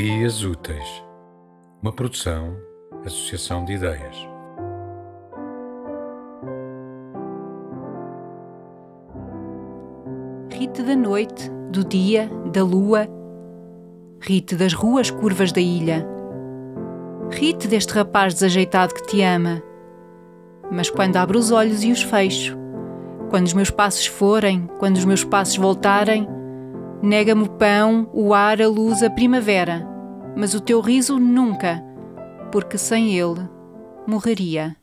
Ideias Úteis, uma produção, associação de ideias. Rite da noite, do dia, da lua, rite das ruas curvas da ilha, rite deste rapaz desajeitado que te ama. Mas quando abro os olhos e os fecho, quando os meus passos forem, quando os meus passos voltarem, Nega-me o pão, o ar, a luz, a primavera, mas o teu riso nunca, porque sem ele morreria.